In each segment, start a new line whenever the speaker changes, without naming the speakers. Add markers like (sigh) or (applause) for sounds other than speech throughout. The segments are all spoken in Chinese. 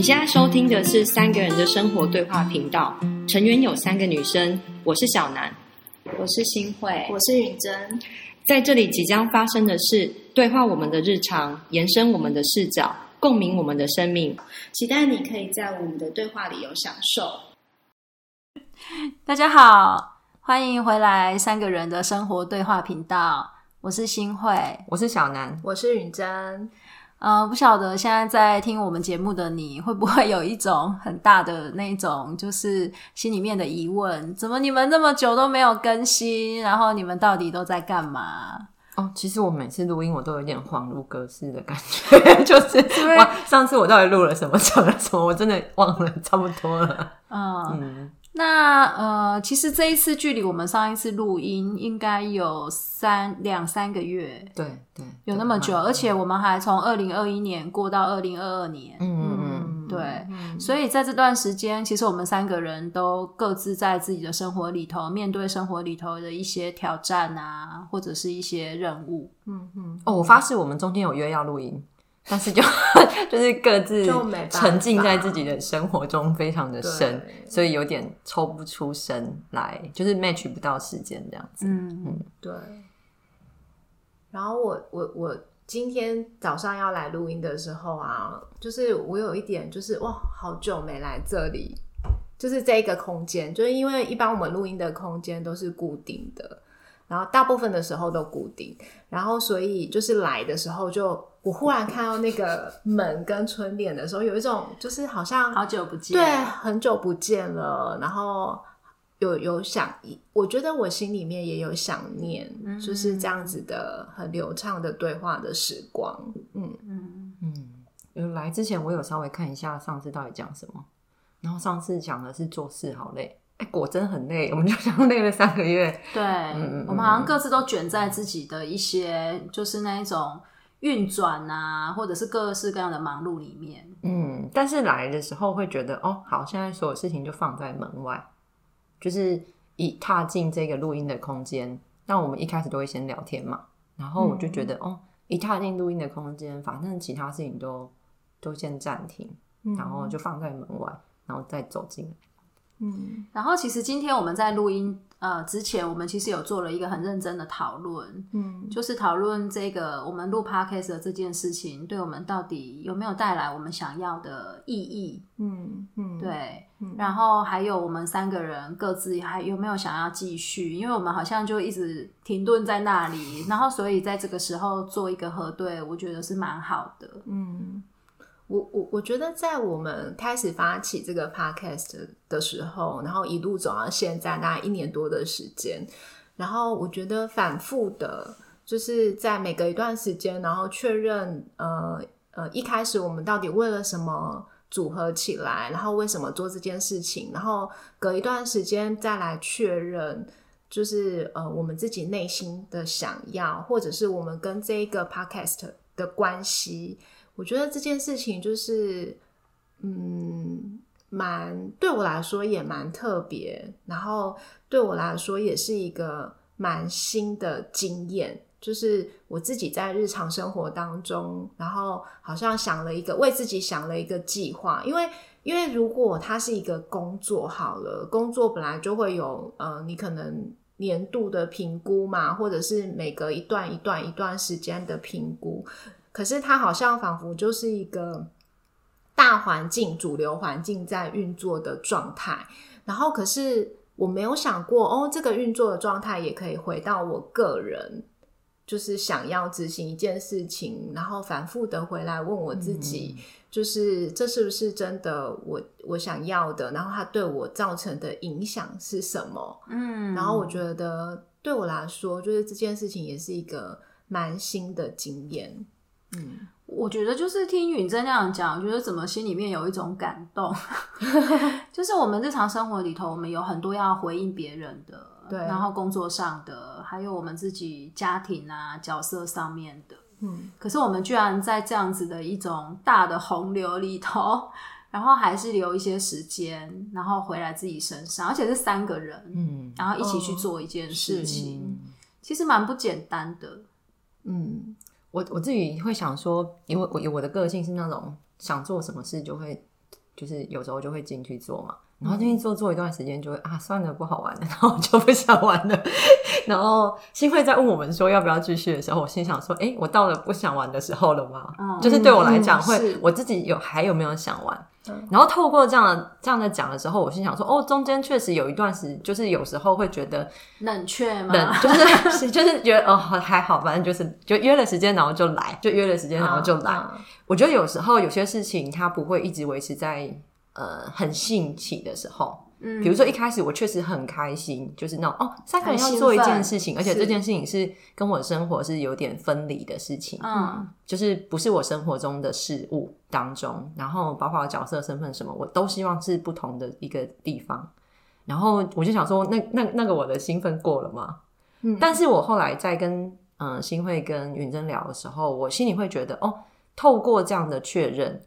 你现在收听的是三个人的生活对话频道，成员有三个女生，我是小南，
我是新慧，
我是允珍。
在这里即将发生的事对话我们的日常，延伸我们的视角，共鸣我们的生命。
期待你可以在我们的对话里有享受。
大家好，欢迎回来三个人的生活对话频道，我是新慧，
我是小南，
我是允珍。
呃，不晓得现在在听我们节目的你会不会有一种很大的那种，就是心里面的疑问：怎么你们那么久都没有更新？然后你们到底都在干嘛？
哦，其实我每次录音我都有点恍如隔世的感觉，(laughs) 就是哇，上次我到底录了什么，讲了什么，我真的忘了差不多了。
嗯。那呃，其实这一次距离我们上一次录音应该有三两三个月，
对对，
有那么久，而且我们还从二零二一年过到二零二二年，嗯嗯嗯，对，所以在这段时间，其实我们三个人都各自在自己的生活里头，面对生活里头的一些挑战啊，或者是一些任务，
嗯嗯。哦，我发誓，我们中间有约要录音。但是就 (laughs) 就是各自沉浸在自己的生活中，非常的深，所以有点抽不出身来，就是 match 不到时间这样子。
嗯嗯，对。然后我我我今天早上要来录音的时候啊，就是我有一点就是哇，好久没来这里，就是这个空间，就是因为一般我们录音的空间都是固定的。然后大部分的时候都固定，然后所以就是来的时候，就我忽然看到那个门跟春联的时候，有一种就是好像
好久不见，
对，很久不见了。然后有有想，我觉得我心里面也有想念，就是这样子的很流畅的对话的时光。嗯嗯
嗯，来之前我有稍微看一下上次到底讲什么，然后上次讲的是做事好累。哎果真很累，我们就像累了三个月。
对，我们好像各自都卷在自己的一些，就是那一种运转啊，或者是各式各样的忙碌里面。
嗯，但是来的时候会觉得，哦，好，现在所有事情就放在门外，就是一踏进这个录音的空间，那我们一开始都会先聊天嘛，然后我就觉得，哦，一踏进录音的空间，反正其他事情都都先暂停，然后就放在门外，然后再走进来。
嗯，然后其实今天我们在录音呃之前，我们其实有做了一个很认真的讨论，嗯，就是讨论这个我们录 podcast 的这件事情，对我们到底有没有带来我们想要的意义？嗯嗯，对，然后还有我们三个人各自还有没有想要继续？因为我们好像就一直停顿在那里，然后所以在这个时候做一个核对，我觉得是蛮好的，嗯。
我我我觉得，在我们开始发起这个 podcast 的时候，然后一路走到现在，大概一年多的时间，然后我觉得反复的，就是在每隔一段时间，然后确认，呃呃，一开始我们到底为了什么组合起来，然后为什么做这件事情，然后隔一段时间再来确认，就是呃，我们自己内心的想要，或者是我们跟这个 podcast 的关系。我觉得这件事情就是，嗯，蛮对我来说也蛮特别，然后对我来说也是一个蛮新的经验，就是我自己在日常生活当中，然后好像想了一个为自己想了一个计划，因为因为如果它是一个工作好了，工作本来就会有呃，你可能年度的评估嘛，或者是每隔一段一段一段时间的评估。可是它好像仿佛就是一个大环境、主流环境在运作的状态，然后可是我没有想过，哦，这个运作的状态也可以回到我个人，就是想要执行一件事情，然后反复的回来问我自己，就是这是不是真的我我想要的？然后它对我造成的影响是什么？嗯，然后我觉得对我来说，就是这件事情也是一个蛮新的经验。
嗯，我觉得就是听允真那样讲，我觉得怎么心里面有一种感动，(laughs) 就是我们日常生活里头，我们有很多要回应别人的，
对，
然后工作上的，还有我们自己家庭啊角色上面的，嗯，可是我们居然在这样子的一种大的洪流里头，(laughs) 然后还是留一些时间，然后回来自己身上，而且是三个人，嗯，然后一起去做一件事情，其实蛮不简单的，
嗯。我我自己会想说，因为我有我的个性是那种想做什么事就会就是有时候就会进去做嘛。然后进去做做一段时间，就会啊，算了，不好玩了，然后就不想玩了。(laughs) 然后新会在问我们说要不要继续的时候，我心想说，哎，我到了不想玩的时候了吗？就是对我来讲，会我自己有还有没有想玩？然后透过这样的这样的讲的时候，我心想说，哦，中间确实有一段时，就是有时候会觉得
冷却吗？
冷，就是 (laughs) 就是觉得哦还好，反正就是就约了时间，然后就来，就约了时间，然后就来。我觉得有时候有些事情它不会一直维持在。呃，很兴起的时候，嗯，比如说一开始我确实很开心，就是那种哦，三个人要做一件事情，而且这件事情是跟我生活是有点分离的事情，嗯，就是不是我生活中的事物当中，然后包括角色身份什么，我都希望是不同的一个地方，然后我就想说，那那那个我的兴奋过了吗？嗯，但是我后来在跟嗯新会跟云珍聊的时候，我心里会觉得，哦，透过这样的确认，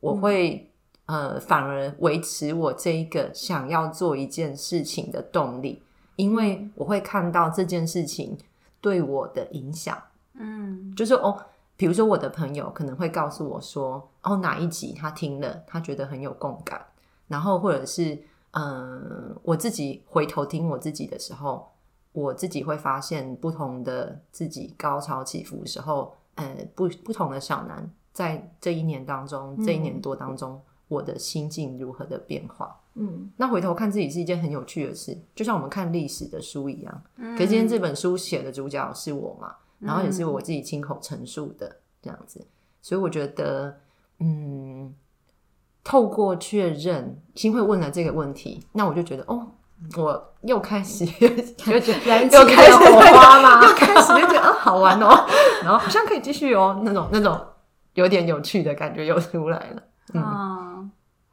我会。呃，反而维持我这一个想要做一件事情的动力，因为我会看到这件事情对我的影响。嗯，就是哦，比如说我的朋友可能会告诉我说，哦，哪一集他听了，他觉得很有共感，然后或者是嗯，我自己回头听我自己的时候，我自己会发现不同的自己高潮起伏的时候，呃，不不同的小南在这一年当中，这一年多当中。我的心境如何的变化？嗯，那回头看自己是一件很有趣的事，就像我们看历史的书一样。嗯，可是今天这本书写的主角是我嘛，然后也是我自己亲口陈述的这样子，所以我觉得，嗯，透过确认，新会问了这个问题，那我就觉得，哦，我又开始 (laughs) 又觉得又开始火花嘛，(laughs) 又开始就觉得啊好玩哦，然后好像可以继续哦，那种那种有点有趣的感觉又出来了，嗯。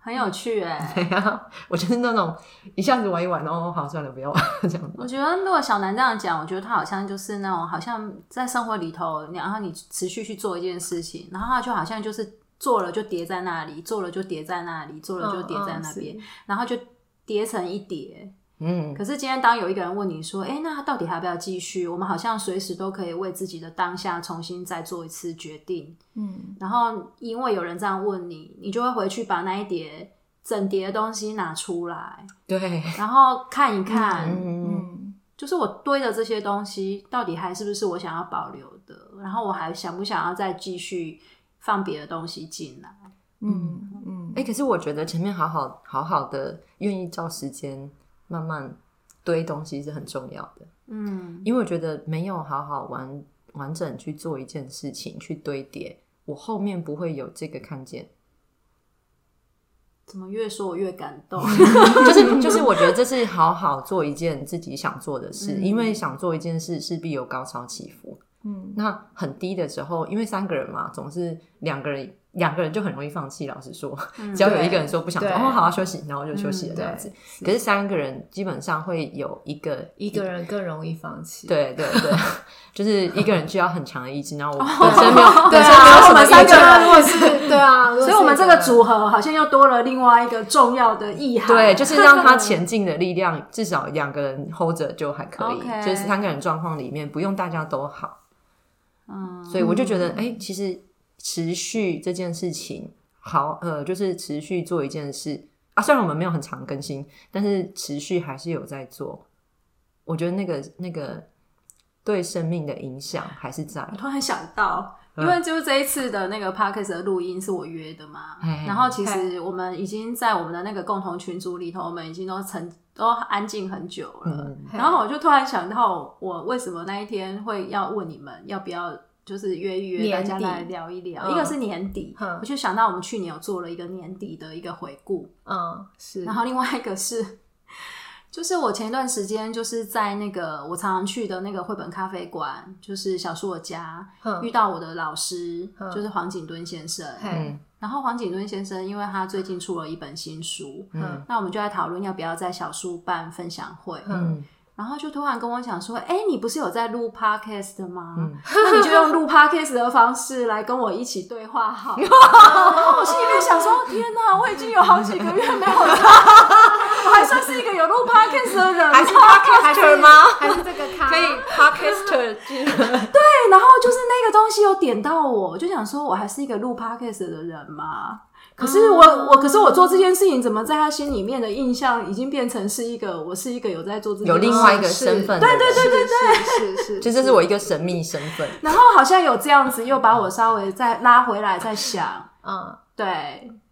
很有趣哎，(laughs)
对啊，我就是那种一下子玩一玩，然后好算了，不要玩这样。
我觉得如果小南这样讲，我觉得他好像就是那种，好像在生活里头，然后你持续去做一件事情，然后他就好像就是做了就叠在那里，做了就叠在那里，做了就叠在那边，然后就叠成一叠。嗯，可是今天当有一个人问你说：“哎，那他到底还要不要继续？”我们好像随时都可以为自己的当下重新再做一次决定。嗯，然后因为有人这样问你，你就会回去把那一叠整叠的东西拿出来，
对，
然后看一看，嗯，就是我堆的这些东西到底还是不是我想要保留的？然后我还想不想要再继续放别的东西进来？
嗯嗯，哎，可是我觉得前面好好好好的愿意照时间。慢慢堆东西是很重要的，嗯，因为我觉得没有好好完完整去做一件事情去堆叠，我后面不会有这个看见。
怎么越说我越感动？
就 (laughs) 是就是，我觉得这是好好做一件自己想做的事，因为想做一件事势必有高潮起伏。嗯，那很低的时候，因为三个人嘛，总是两个人。两个人就很容易放弃。老实说，(laughs) 只要有一个人说不想做，哦，好好休息，然后就休息了这样子。可是三个人基本上会有一个
一个人更容易放弃。
对对对，(laughs) 就是一个人需要很强的意志。然后我 (laughs) 本身没有，本身
没
有什
么三个人如果是对啊，
所以我们这个组合好像又多了另外一个重要的意涵。
对，就是让他前进的力量，至少两个人 hold 着就还可以。就是三个人状况里面，不用大家都好。嗯，所以我就觉得，哎，其实持续这件事情。好，呃，就是持续做一件事啊。虽然我们没有很长更新，但是持续还是有在做。我觉得那个那个对生命的影响还是在。
我突然想到，因为就是这一次的那个 podcast 的录音是我约的嘛，然后其实我们已经在我们的那个共同群组里头，我们已经都成都安静很久了。然后我就突然想到，我为什么那一天会要问你们要不要？就是约一约，大家来聊一聊。一个是年底，我就想到我们去年有做了一个年底的一个回顾。嗯，是。然后另外一个是，就是我前一段时间就是在那个我常常去的那个绘本咖啡馆，就是小树的家，遇到我的老师，就是黄景敦先生。嗯。然后黄景敦先生，因为他最近出了一本新书，嗯，那我们就在讨论要不要在小树办分享会。嗯。然后就突然跟我讲说：“哎，你不是有在录 podcast 的吗？那你就用录 podcast 的方式来跟我一起对话好。(laughs) ”然后我心里面想说：“天哪，我已经有好几个月没有他，(laughs) 我还算是一个有录 podcast 的人，
还是 podcaster 吗？
还是这个
可以 podcaster？(laughs)
对，然后就是那个东西有点到我，就想说我还是一个录 podcast 的人吗？可是我我可是我做这件事情，怎么在他心里面的印象已经变成是一个我是一个有在做这件
有另外一个身份，
对对对对对，是是，
就这是我一个神秘身份。
然后好像有这样子，又把我稍微再拉回来，再想，嗯，对。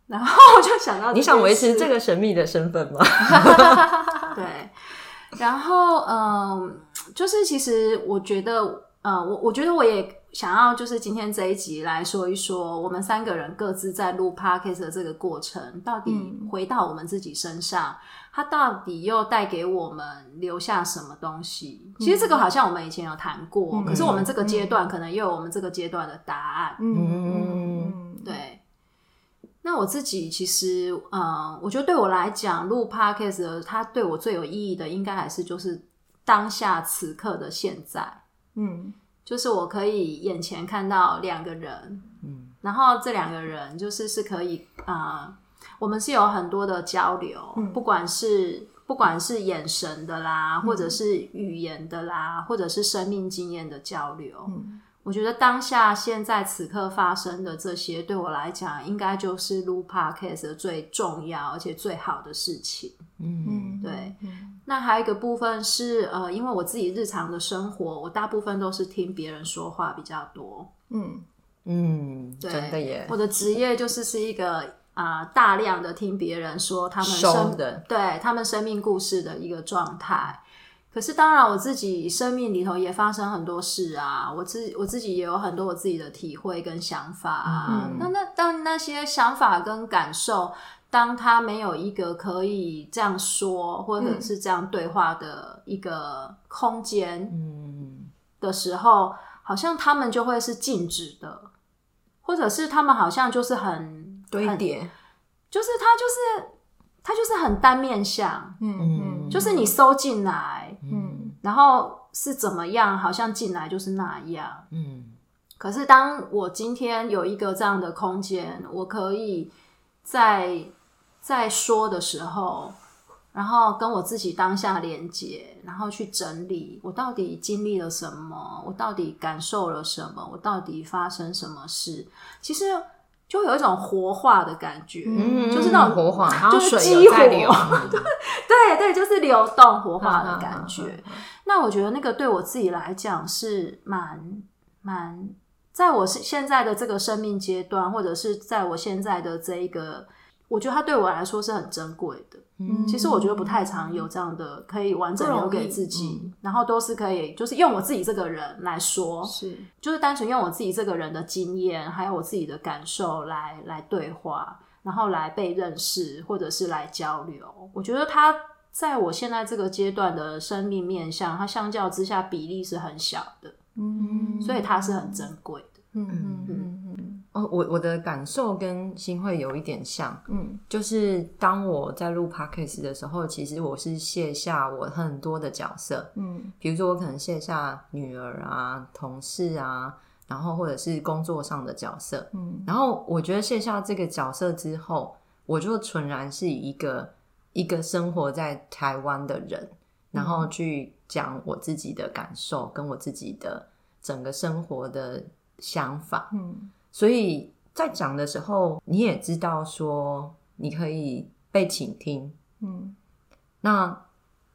然后我就想到，
你想维持这个神秘的身份吗？(laughs)
对。然后嗯，就是其实我觉得，呃，我我觉得我也。想要就是今天这一集来说一说，我们三个人各自在录 podcast 的这个过程，到底回到我们自己身上，它到底又带给我们留下什么东西？其实这个好像我们以前有谈过，可是我们这个阶段可能又有我们这个阶段的答案。嗯，对。那我自己其实，嗯，我觉得对我来讲，录 podcast 它对我最有意义的，应该还是就是当下此刻的现在。嗯。就是我可以眼前看到两个人，嗯，然后这两个人就是是可以啊，我们是有很多的交流，不管是不管是眼神的啦，或者是语言的啦，或者是生命经验的交流。我觉得当下现在此刻发生的这些，对我来讲，应该就是录 podcast 最重要而且最好的事情。嗯，对。那还有一个部分是，呃，因为我自己日常的生活，我大部分都是听别人说话比较多。嗯
嗯，真的耶。
我的职业就是是一个啊，大量的听别人说他们生
的，
对他们生命故事的一个状态。可是当然，我自己生命里头也发生很多事啊，我自我自己也有很多我自己的体会跟想法啊。那那当那些想法跟感受。当他没有一个可以这样说，或者是这样对话的一个空间，嗯的时候，好像他们就会是静止的，或者是他们好像就是很
堆叠，
就是他就是他就是很单面相，嗯嗯，就是你收进来，嗯，然后是怎么样，好像进来就是那样，嗯。可是当我今天有一个这样的空间，我可以在。在说的时候，然后跟我自己当下连接，然后去整理我到底经历了什么，我到底感受了什么，我到底发生什么事，其实就有一种活化的感觉，嗯，就是那种
活化，
就是激活，(laughs) 对对，就是流动活化的感觉。那我觉得那个对我自己来讲是蛮蛮，在我是现在的这个生命阶段，或者是在我现在的这一个。我觉得它对我来说是很珍贵的。嗯，其实我觉得不太常有这样的可以完整留给自己，然后都是可以就是用我自己这个人来说，
是
就是单纯用我自己这个人的经验，还有我自己的感受来来对话，然后来被认识或者是来交流。我觉得它在我现在这个阶段的生命面向，它相较之下比例是很小的。嗯，所以它是很珍贵的。嗯嗯
嗯嗯。哦，我我的感受跟新会有一点像，嗯，就是当我在录 podcast 的时候，其实我是卸下我很多的角色，嗯，比如说我可能卸下女儿啊、同事啊，然后或者是工作上的角色，嗯，然后我觉得卸下这个角色之后，我就纯然是一个一个生活在台湾的人，然后去讲我自己的感受跟我自己的整个生活的想法，嗯。所以在讲的时候，你也知道说你可以被倾听，嗯。那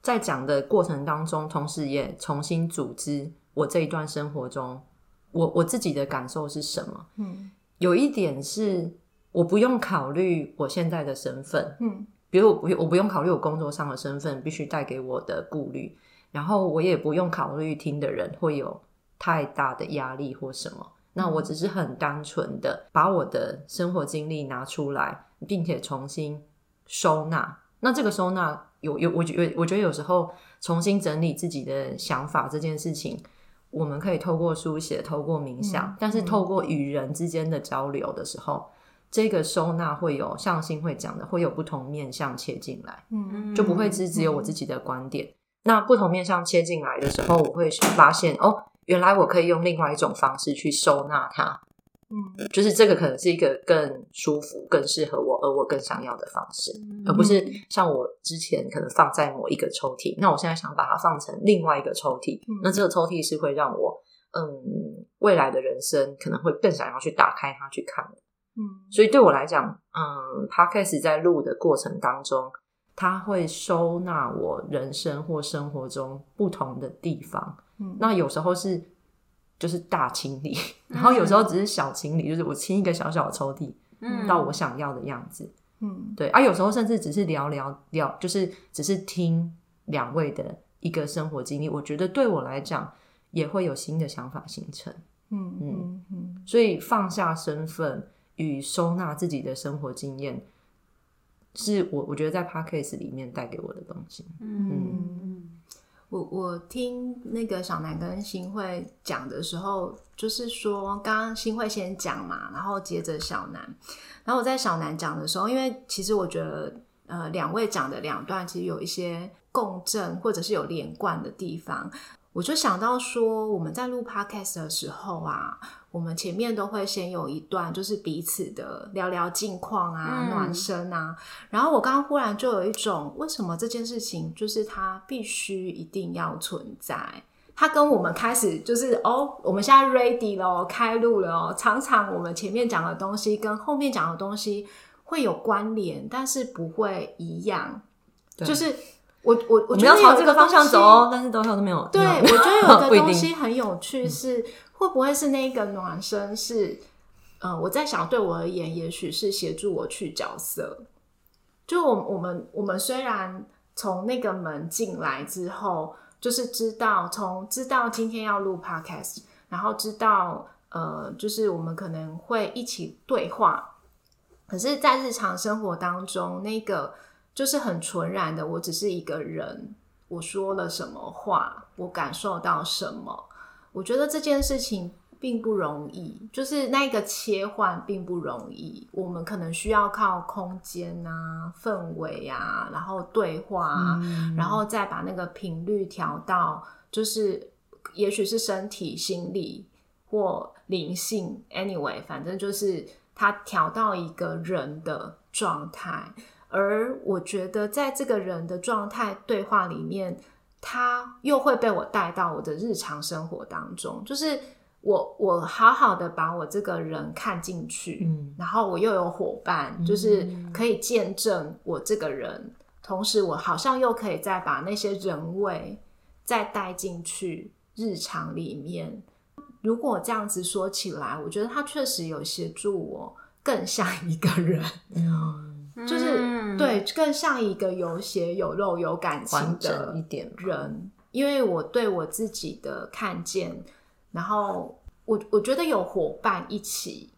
在讲的过程当中，同时也重新组织我这一段生活中，我我自己的感受是什么？嗯，有一点是我不用考虑我现在的身份，嗯，比如我不我不用考虑我工作上的身份必须带给我的顾虑，然后我也不用考虑听的人会有太大的压力或什么。那我只是很单纯的把我的生活经历拿出来，并且重新收纳。那这个收纳有有，我觉我觉得有时候重新整理自己的想法这件事情，我们可以透过书写，透过冥想，但是透过与人之间的交流的时候，这个收纳会有上心会讲的，会有不同面向切进来，嗯，就不会只只有我自己的观点。那不同面向切进来的时候，我会发现哦。原来我可以用另外一种方式去收纳它，嗯，就是这个可能是一个更舒服、更适合我，而我更想要的方式，而不是像我之前可能放在某一个抽屉，那我现在想把它放成另外一个抽屉，那这个抽屉是会让我，嗯，未来的人生可能会更想要去打开它去看的。嗯，所以对我来讲，嗯，podcast 在录的过程当中，它会收纳我人生或生活中不同的地方。嗯，那有时候是就是大清理，然后有时候只是小清理，就是我清一个小小的抽屉，嗯，到我想要的样子。嗯，对。啊，有时候甚至只是聊聊聊，就是只是听两位的一个生活经历，我觉得对我来讲也会有新的想法形成。嗯嗯嗯，所以放下身份。与收纳自己的生活经验，是我我觉得在 podcast 里面带给我的东西。
嗯，我我听那个小南跟新会讲的时候，就是说，刚刚新会先讲嘛，然后接着小南，然后我在小南讲的时候，因为其实我觉得，呃，两位讲的两段其实有一些共振，或者是有连贯的地方。我就想到说，我们在录 podcast 的时候啊，我们前面都会先有一段，就是彼此的聊聊近况啊、暖身啊。然后我刚刚忽然就有一种，为什么这件事情就是它必须一定要存在？它跟我们开始就是哦，我们现在 ready 了，开录了哦。常常我们前面讲的东西跟后面讲的东西会有关联，但是不会一样，就是。我我我们
要朝这个方向走哦，但是都都没有。
对，我觉得有个 (laughs) 东西很有趣，是会不会是那个暖身？是呃，我在想，对我而言，也许是协助我去角色。就我我们我们虽然从那个门进来之后，就是知道从知道今天要录 podcast，然后知道呃，就是我们可能会一起对话。可是，在日常生活当中，那个。就是很纯然的，我只是一个人，我说了什么话，我感受到什么，我觉得这件事情并不容易，就是那个切换并不容易，我们可能需要靠空间啊、氛围啊，然后对话啊，然后再把那个频率调到，就是也许是身体、心理或灵性，anyway，反正就是它调到一个人的状态。而我觉得，在这个人的状态对话里面，他又会被我带到我的日常生活当中。就是我，我好好的把我这个人看进去，嗯，然后我又有伙伴，就是可以见证我这个人。同时，我好像又可以再把那些人味再带进去日常里面。如果这样子说起来，我觉得他确实有协助我更像一个人。就是对，更像一个有血有肉有感情的
一点
人，因为我对我自己的看见，然后我我觉得有伙伴一起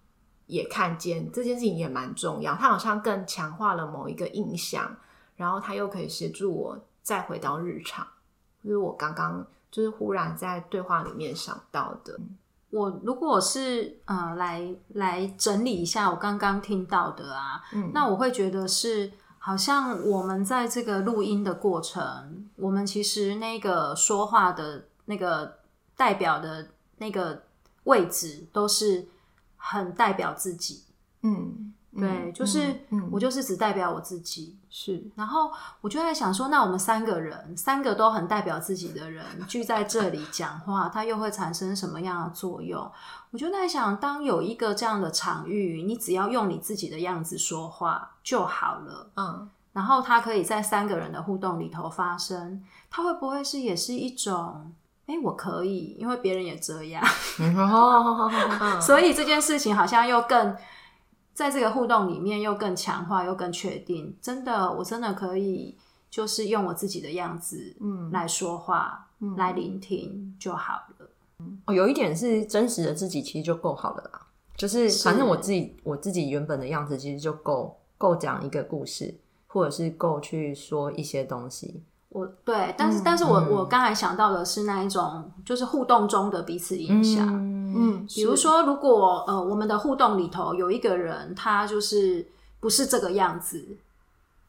也看见这件事情也蛮重要，他好像更强化了某一个印象，然后他又可以协助我再回到日常，就是我刚刚就是忽然在对话里面想到的。
我如果是呃来来整理一下我刚刚听到的啊，那我会觉得是好像我们在这个录音的过程，我们其实那个说话的那个代表的那个位置都是很代表自己，嗯。对，就是我就是只代表我自己，
是。
然后我就在想说，那我们三个人，三个都很代表自己的人聚在这里讲话，它又会产生什么样的作用？我就在想，当有一个这样的场域，你只要用你自己的样子说话就好了，嗯。然后它可以在三个人的互动里头发生，它会不会是也是一种？哎，我可以，因为别人也这样，(laughs) 所以这件事情好像又更。在这个互动里面，又更强化，又更确定，真的，我真的可以，就是用我自己的样子，嗯，来说话，嗯，来聆听就好了。
哦，有一点是真实的自己，其实就够好了啦。就是反正我自己，我自己原本的样子，其实就够够讲一个故事，或者是够去说一些东西。
我对，但是，但是我我刚才想到的是那一种，就是互动中的彼此影响。嗯，比如说，如果呃，我们的互动里头有一个人，他就是不是这个样子。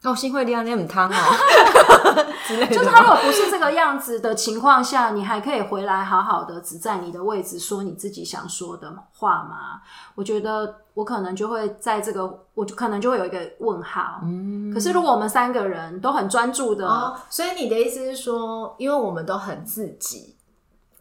哦，心会亮那很汤哦，(laughs)
就是他如果不是这个样子的情况下，你还可以回来好好的只在你的位置说你自己想说的话吗？我觉得我可能就会在这个，我就可能就会有一个问号。嗯，可是如果我们三个人都很专注的，
所以你的意思是说，因为我们都很自己，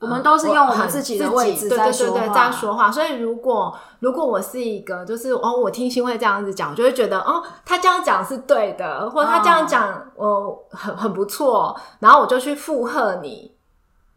我们都是用我们自己的位置在说
话，在说话。所以如果如果我是一个，就是哦，我听新会这样子讲，我就会觉得哦，他这样讲是对的，或者他这样讲，我很很不错，然后我就去附和你，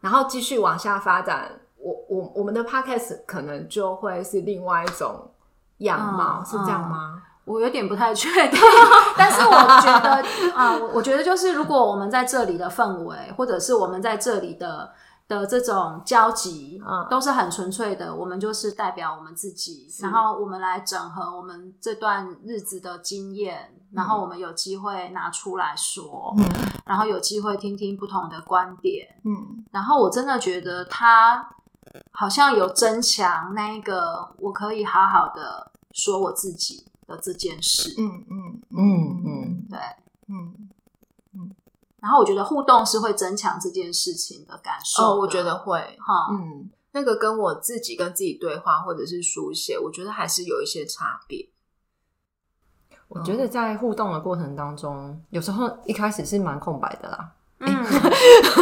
然后继续往下发展。我我我们的 podcast 可能就会是另外一种样貌，是这样吗？
我有点不太确定，(laughs) 但是我觉得啊，我我觉得就是如果我们在这里的氛围，或者是我们在这里的。的这种交集，嗯，都是很纯粹的。我们就是代表我们自己，然后我们来整合我们这段日子的经验，然后我们有机会拿出来说，嗯，然后有机会听听不同的观点，嗯，然后我真的觉得他好像有增强那一个我可以好好的说我自己的这件事，嗯嗯。嗯嗯，对，嗯。然后我觉得互动是会增强这件事情的感受。
哦，我觉得会哈，嗯，那个跟我自己跟自己对话或者是书写，我觉得还是有一些差别。
我觉得在互动的过程当中，有时候一开始是蛮空白的啦，
嗯，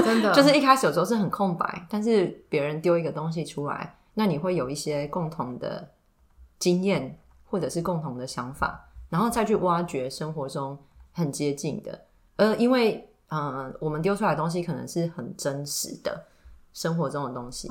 真的，(laughs)
就是一开始有时候是很空白，但是别人丢一个东西出来，那你会有一些共同的经验或者是共同的想法，然后再去挖掘生活中很接近的，呃，因为。嗯，我们丢出来的东西可能是很真实的生活中的东西，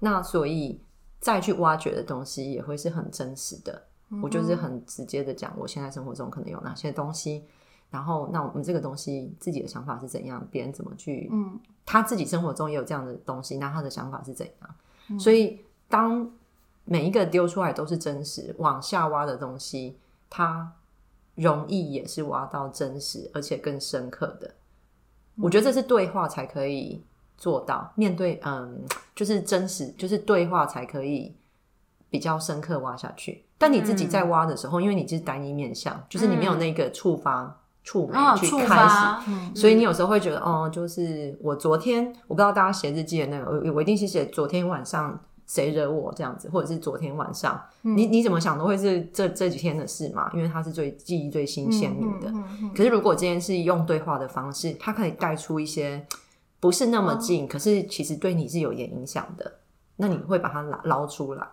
那所以再去挖掘的东西也会是很真实的。我就是很直接的讲，我现在生活中可能有哪些东西，然后那我们这个东西自己的想法是怎样，别人怎么去，嗯，他自己生活中也有这样的东西，那他的想法是怎样？所以当每一个丢出来都是真实，往下挖的东西，它容易也是挖到真实而且更深刻的。我觉得这是对话才可以做到，面对嗯，就是真实，就是对话才可以比较深刻挖下去。但你自己在挖的时候，因为你是单一面相，就是你没有那个触发触媒去开始，所以你有时候会觉得，哦，就是我昨天我不知道大家写日记的那个，我我一定是写昨天晚上。谁惹我这样子，或者是昨天晚上，你你怎么想都会是这这几天的事嘛？因为它是最记忆最新鲜明的。可是如果今天是用对话的方式，它可以带出一些不是那么近，可是其实对你是有点影响的。那你会把它捞捞出来，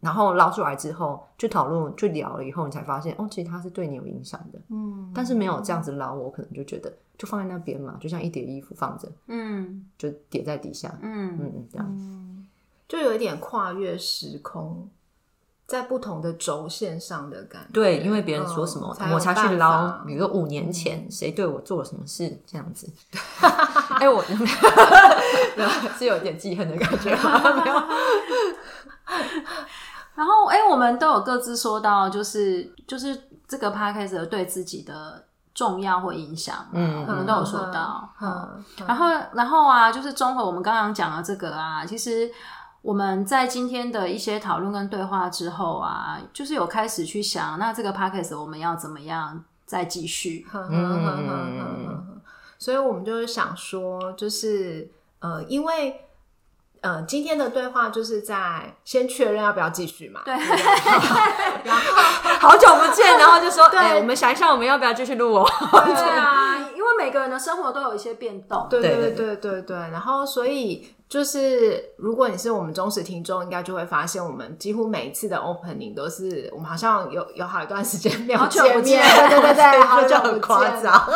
然后捞出来之后去讨论，去聊了以后，你才发现哦，其实它是对你有影响的。嗯，但是没有这样子捞，我可能就觉得就放在那边嘛，就像一叠衣服放着，嗯，就叠在底下，嗯嗯这样。
就有一点跨越时空，在不同的轴线上的感觉。
对，因为别人说什么，我才去捞。比如说五年前谁对我做了什么事，这样子。(laughs) 哎，我 (laughs) 是有点记恨的感觉。(laughs)
然后，哎，我们都有各自说到，就是就是这个 podcast 对自己的重要或影响，嗯，我们都有说到。嗯，然后，然后啊，就是综合我们刚刚讲的这个啊，其实。我们在今天的一些讨论跟对话之后啊，就是有开始去想，那这个 podcast 我们要怎么样再继续？
所以，我们就是想说，就是呃，因为呃，今天的对话就是在先确认要不要继续嘛。
对。(laughs)
然后
好久不见，然后就说，哎，我们想一下，我们要不要继续录哦？
对啊，因为每个人的生活都有一些变动。
对对对对对。然后，所以。就是如果你是我们忠实听众，应该就会发现，我们几乎每一次的 opening 都是我们好像有有好一段时间没有见面，对对对，(laughs) 好久很夸张。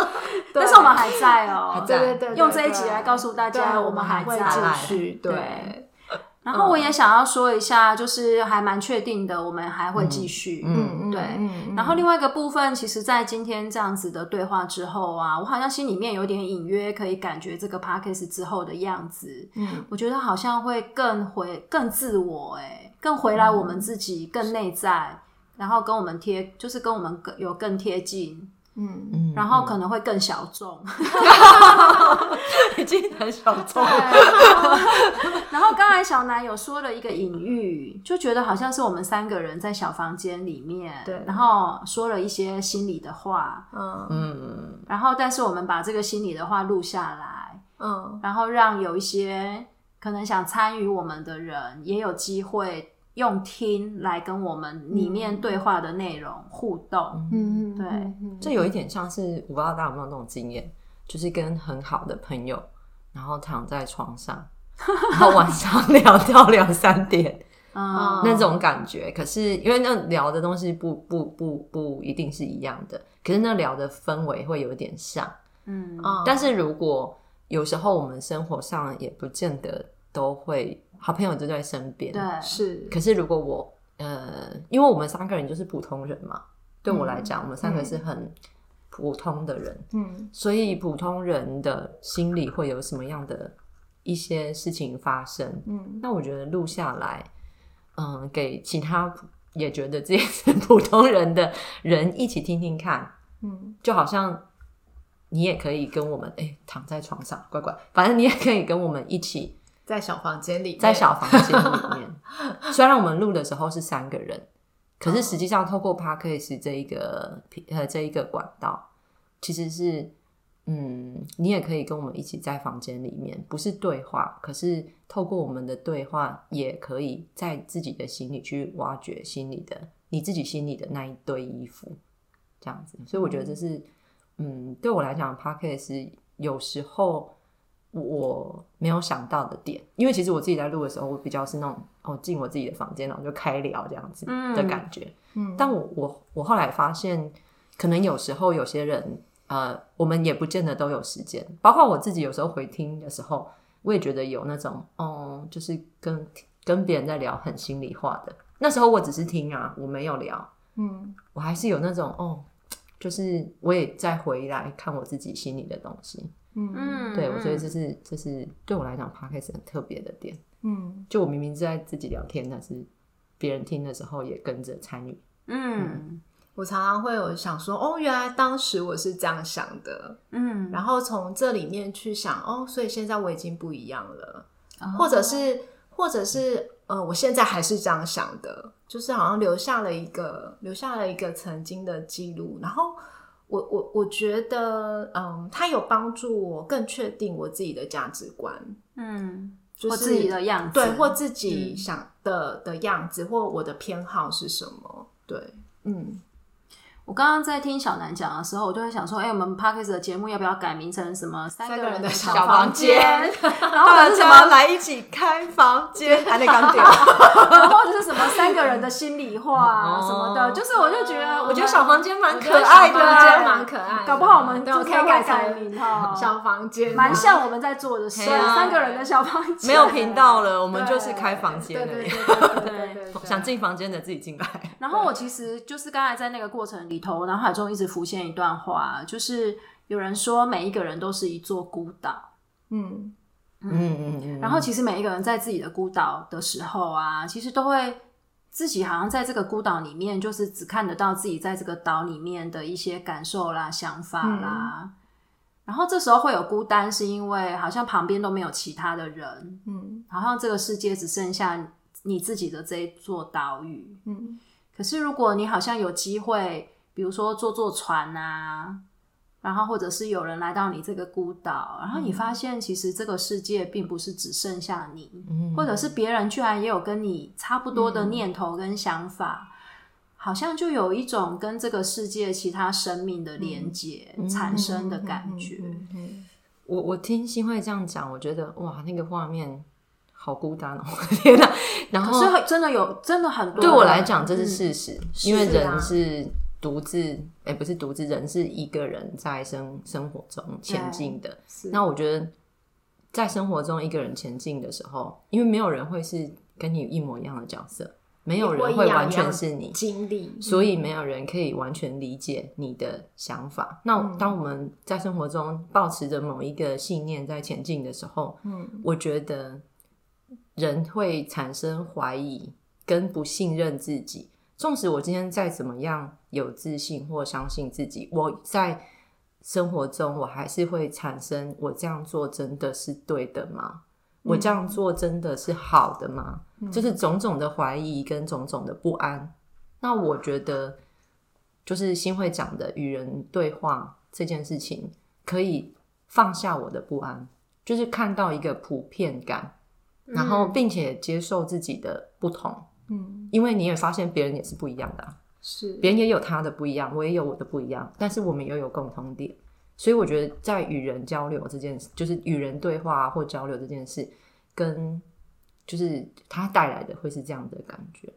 但是 (laughs) 我们还在
哦，
对对对，
用这一集来告诉大家，我们还
会继续对。
然后我也想要说一下，就是还蛮确定的，我们还会继续。嗯，对。然后另外一个部分，其实，在今天这样子的对话之后啊，我好像心里面有点隐约可以感觉这个 p a c k a g e 之后的样子。嗯，我觉得好像会更回、更自我，哎，更回来我们自己，更内在，然后跟我们贴，就是跟我们更有更贴近。嗯，然后可能会更小众，
已经很小众。(laughs)
然后刚才小南有说了一个隐喻，就觉得好像是我们三个人在小房间里面，
对，
然后说了一些心里的话，嗯。嗯，然后但是我们把这个心里的话录下来，嗯，然后让有一些可能想参与我们的人也有机会。用听来跟我们里面对话的内容互动，嗯，对，
这有一点像是我不知道大家有没有那种经验，就是跟很好的朋友，然后躺在床上，(laughs) 然后晚上聊到两三点
嗯。
那种感觉。可是因为那聊的东西不不不不一定是一样的，可是那聊的氛围会有点像。
嗯。
嗯
但是如果有时候我们生活上也不见得都会好朋友就在身边，
对，
是。
可是如果我呃，因为我们三个人就是普通人嘛，对我来讲，我们三个是很普通的人，
嗯。
所以普通人的心里会有什么样的一些事情发生？
嗯。
那我觉得录下来，嗯、给其他也觉得自己是普通人的人一起听听看，
嗯。
就好像你也可以跟我们哎、躺在床上，乖乖，反正你也可以跟我们一起
在小房间里面，
在小房间里面。(laughs) 虽然我们录的时候是三个人，可是实际上透过 Podcast 这一个平呃这一个管道，其实是嗯，你也可以跟我们一起在房间里面，不是对话，可是透过我们的对话，也可以在自己的心里去挖掘心里的你自己心里的那一堆衣服，这样子。所以我觉得这是嗯，对我来讲，Podcast 有时候。我没有想到的点，因为其实我自己在录的时候，我比较是那种哦进我自己的房间，然后就开聊这样子的感觉。
嗯
但我我我后来发现，可能有时候有些人呃，我们也不见得都有时间。包括我自己有时候回听的时候，我也觉得有那种哦，就是跟跟别人在聊很心里话的。那时候我只是听啊，我没有聊，
嗯
我还是有那种哦，就是我也再回来看我自己心里的东西。
嗯
嗯，
对，我觉得这是这是对我来讲 p o d c a s 很特别的点。
嗯。
就我明明是在自己聊天，但是别人听的时候也跟着参与。
嗯。
我常常会有想说，哦，原来当时我是这样想的，
嗯，
然后从这里面去想，哦，所以现在我已经不一样了，
哦。
或者是，或者是，呃，我现在还是这样想的，就是好像留下了一个，留下了一个曾经的记录，然后我我我觉得，嗯，它有帮助我更确定我自己的价值观，
嗯，
就是
或自己的样子，
对，或自己
嗯
想的、的样子，或我的偏好是什么，对，嗯。
我刚刚在听小南讲的时候我就在想说哎我们 package 的节目要不要改名成什么三个人的小房
间 (laughs)
然后是什么
来一起开房间还得刚
紧 (laughs) 或者就是什么三个人的心里话啊什么的就是我就觉得
我觉得小房间蛮可爱的觉
得蛮可爱
搞不好我们
就可以改
改名哈
小房间
蛮像我们在做的事三个人的小房间
没有频道了我们就是开房间的
对对 (laughs)
想进房间的自己进来
然后我其实就是刚才在那个过程里头，脑海中一直浮现一段话，就是有人说每一个人都是一座孤岛，
嗯
嗯嗯嗯。
然后其实每一个人在自己的孤岛的时候啊，其实都会自己好像在这个孤岛里面，就是只看得到自己在这个岛里面的一些感受啦、想法啦。然后这时候会有孤单，是因为好像旁边都没有其他的人，
嗯
好像这个世界只剩下你自己的这一座岛屿。
嗯
可是如果你好像有机会，比如说坐坐船啊，然后或者是有人来到你这个孤岛，然后你发现其实这个世界并不是只剩下你，
嗯。
或者是别人居然也有跟你差不多的念头跟想法，好像就有一种跟这个世界其他生命的连接产生的感觉。
嗯嗯。
我我听新会这样讲，我觉得哇，那个画面好孤单哦，(laughs) 天哪！然后
可是真的有，真的很多
对
人
我来讲，这是
嗯。
事实，因为人是独自，哎、不是独自，人是一个人在生生活中前进的。
是
那我觉得，在生活中一个人前进的时候，因为没有人会是跟你一模一样的角色，没有人会完全是你，
经历，
所以没有人可以完全理解你的想法。那
嗯
当我们在生活中保持着某一个信念在前进的时候，
嗯
我觉得人会产生怀疑跟不信任自己。纵使我今天再怎么样有自信或相信自己，我在生活中我还是会产生：我这样做真的是对的吗？我这样做真的是好的吗？就是种种的怀疑跟种种的不安。那我觉得，就是新会讲的与人对话这件事情，可以放下我的不安，就是看到一个普遍感，然后并且接受自己的不同，
嗯，
因为你也发现别人也是不一样的啊、
是。
别人也有他的不一样，我也有我的不一样，但是我们又有共同点，所以我觉得在与人交流这件事，就是与人对话或交流这件事，跟就是他带来的会是这样的感觉。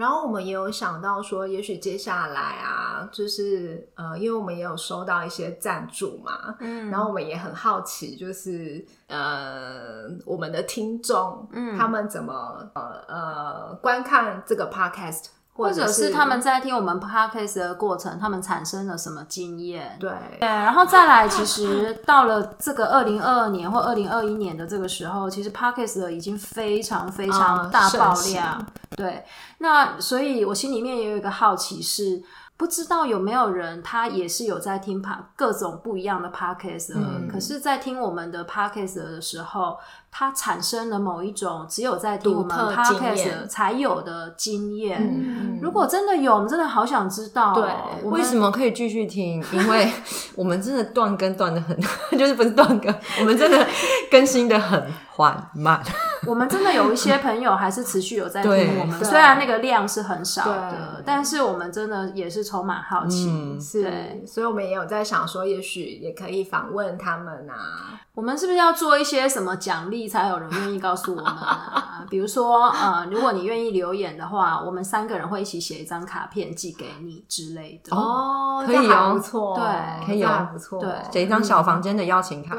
然后我们也有想到说，也许接下来啊，就是呃，因为我们也有收到一些赞助嘛，嗯，然后我们也很好奇，就是呃，我们的听众，嗯，他们怎么呃呃观看这个 podcast，
或者
是
是他们在听我们 podcast 的过程，他们产生了什么经验？
对
对，然后再来，其实到了这个二零二二年或二零二一年的这个时候，其实 podcast 已经非常非常
啊
大爆量。对，那所以我心里面也有一个好奇是。不知道有没有人，他也是有在听 p 各种不一样的 podcast，、
嗯
可是，在听我们的 podcast 的时候，它产生了某一种只有在听我们
独特经
podcast
验
才有的经验。
嗯
如果真的有，我们真的好想知道、哦。
对
为什么可以继续听？因为 (laughs) 我们真的断更断的很，(laughs) 就是不是断更，我们真的更新的很缓慢。(laughs)
我们真的有一些朋友还是持续有在听我们，
对
虽然那个量是很少的，但是我们真的也是充满好奇。
嗯
是
对，
所以我们也有在想说，也许也可以访问他们啊，
我们是不是要做一些什么奖励，才有人愿意告诉我们啊？比如说，呃，如果你愿意留言的话，我们三个人会一起写一张卡片寄给你之类的。
哦
可以哦
不错，
对
可以哦
不错，
对
写一张小房间的邀请卡，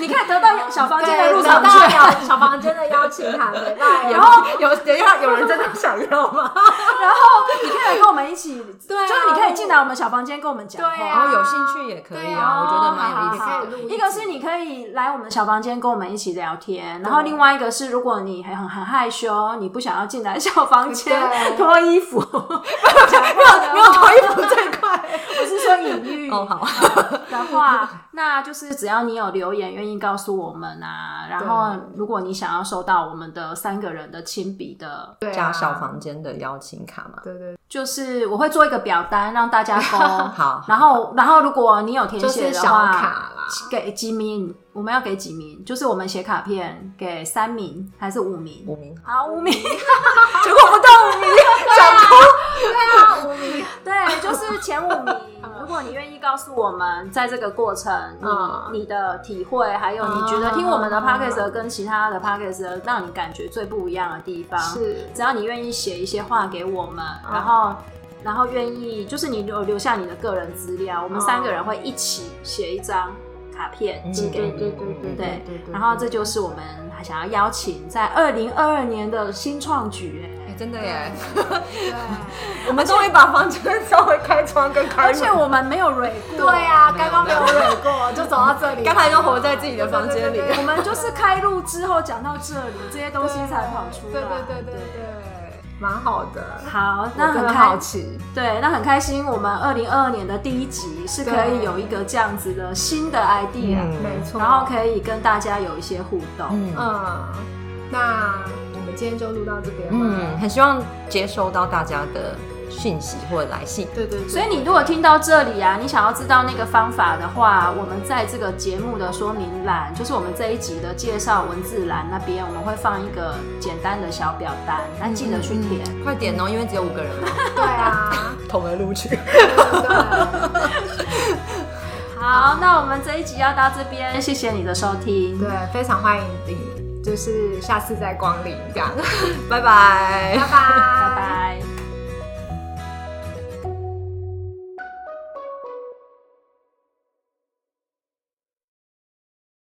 你可以得到小房间的，入场券。
小小房间的邀请卡，对吧？
然后有等一下有人真的想要吗？
然后你可以来跟我们一起，
对啊
就是你可以进来我们小房间跟我们讲话。
然后有兴趣也可以啊，我觉得蛮有意思
一
个是你可以来我们小房间跟我们一起聊天，然后另外一个是如果你很很害羞，你不想要进来小房间脱衣服，(laughs)
没有脱衣服这一块。(laughs)
我是说隐喻
哦，好，(laughs)
的话，那就是只要你有留言愿意告诉我们啊，然后如果你想要收到我们的三个人的亲笔的，
加小房间的邀请卡嘛。
对对，
就是我会做一个表单让大家勾，(laughs)
好
然后然后如果你有填
就是小
写的话，
卡啦，
给几名？我们要给几名？就是我们写卡片给三名还是五名？
五名，
好，五名。(laughs)
结果不到五名，对啊。
五名，
对，就是前五名。如果你愿意告诉我们，在这个过程，
嗯。
你你的体会，还有你觉得听我们的 podcast 跟其他的 podcast 让你感觉最不一样的地方，
是。
只要你愿意写一些话给我们，然后。然后愿意，就是你留留下你的个人资料，我们三个人会一起写一张卡片寄给你。
对对对对
对
对对，
然后这就是我们还想要邀请在二零二二年的新创举，
真的耶！
对 (laughs)
我们终于把房间稍微开窗跟开
而且我们没有蕊过，
对啊，刚刚没有蕊过，就走到这里，
刚才就活在自己的房间里
我们就是开录之后讲到这里，这些东西才跑出来。
对对对对对，蛮好的。
好，那很开
好奇，
对，那很开心。我们二零二二年的第一集是可以有一个这样子的新的 idea，、
嗯
没错。
然后可以跟大家有一些互动。
嗯
嗯，那今天就录到这边。
嗯，很希望接收到大家的讯息或者来信。
对对对，
所以你如果听到这里啊，你想要知道那个方法的话，我们在这个节目的说明栏，就是我们这一集的介绍文字栏那边，我们会放一个简单的小表单，那记得去填。
快点哦，因为只有五个人嘛，
对啊，
同而录取。(laughs)
好，那我们这一集要到这边，谢谢你的收听。
对，非常欢迎你，就是下次再光临这样。(laughs) 拜拜。
拜拜。
拜拜。